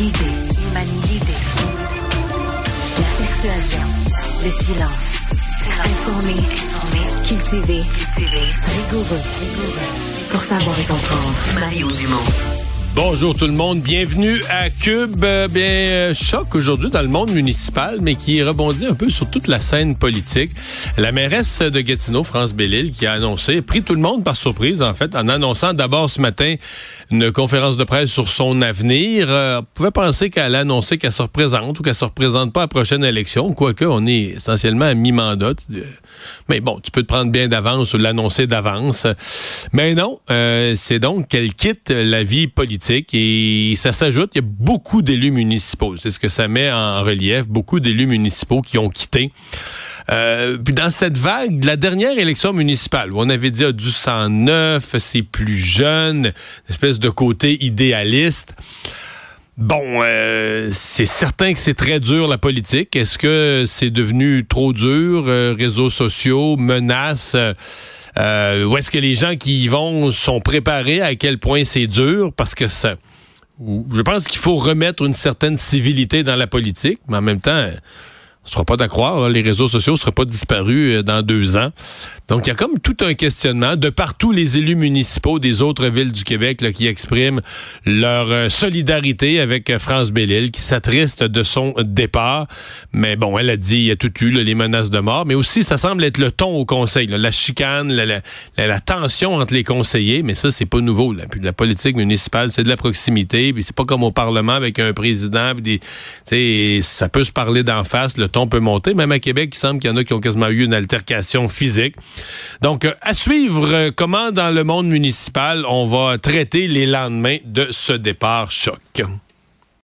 L'idée, manie l'idée. La persuasion, le silence. Informé. Cultivé, cultivé. Rigoureux, rigoureux. Pour savoir et comprendre. Mario Dumont. Bonjour tout le monde, bienvenue à Cube. Euh, bien, euh, choc aujourd'hui dans le monde municipal, mais qui rebondit un peu sur toute la scène politique. La mairesse de Gatineau, France Bellil, qui a annoncé, pris tout le monde par surprise en fait, en annonçant d'abord ce matin une conférence de presse sur son avenir. Euh, on pouvait penser qu'elle a annoncé qu'elle se représente ou qu'elle se représente pas à prochaine élection, quoique on est essentiellement à mi-mandat. Mais bon, tu peux te prendre bien d'avance ou l'annoncer d'avance. Mais non, c'est donc qu'elle quitte la vie politique et ça s'ajoute, il y a beaucoup d'élus municipaux. C'est ce que ça met en relief, beaucoup d'élus municipaux qui ont quitté. Euh, puis dans cette vague de la dernière élection municipale, où on avait dit ah, du 109, c'est plus jeune, une espèce de côté idéaliste. Bon, euh, c'est certain que c'est très dur la politique. Est-ce que c'est devenu trop dur, euh, réseaux sociaux, menaces? Euh, où est-ce que les gens qui y vont sont préparés à quel point c'est dur parce que ça. Je pense qu'il faut remettre une certaine civilité dans la politique, mais en même temps, ne sera pas d'accord. Les réseaux sociaux ne seraient pas disparus euh, dans deux ans. Donc, il y a comme tout un questionnement de partout les élus municipaux des autres villes du Québec qui expriment leur euh, solidarité avec euh, France Bellil, qui s'attriste de son départ. Mais bon, elle a dit, il y a tout eu, les menaces de mort. Mais aussi, ça semble être le ton au conseil, la chicane, la, tension entre les conseillers. Mais ça, c'est pas nouveau. Là. Puis la politique municipale, c'est de la proximité. Puis c'est pas comme au Parlement avec un président. Ça peut se parler d'en face. Le ton peut monter. Même à Québec, il semble qu'il y en a qui ont quasiment eu une altercation physique. Donc, euh, à suivre euh, comment dans le monde municipal on va traiter les lendemains de ce départ choc?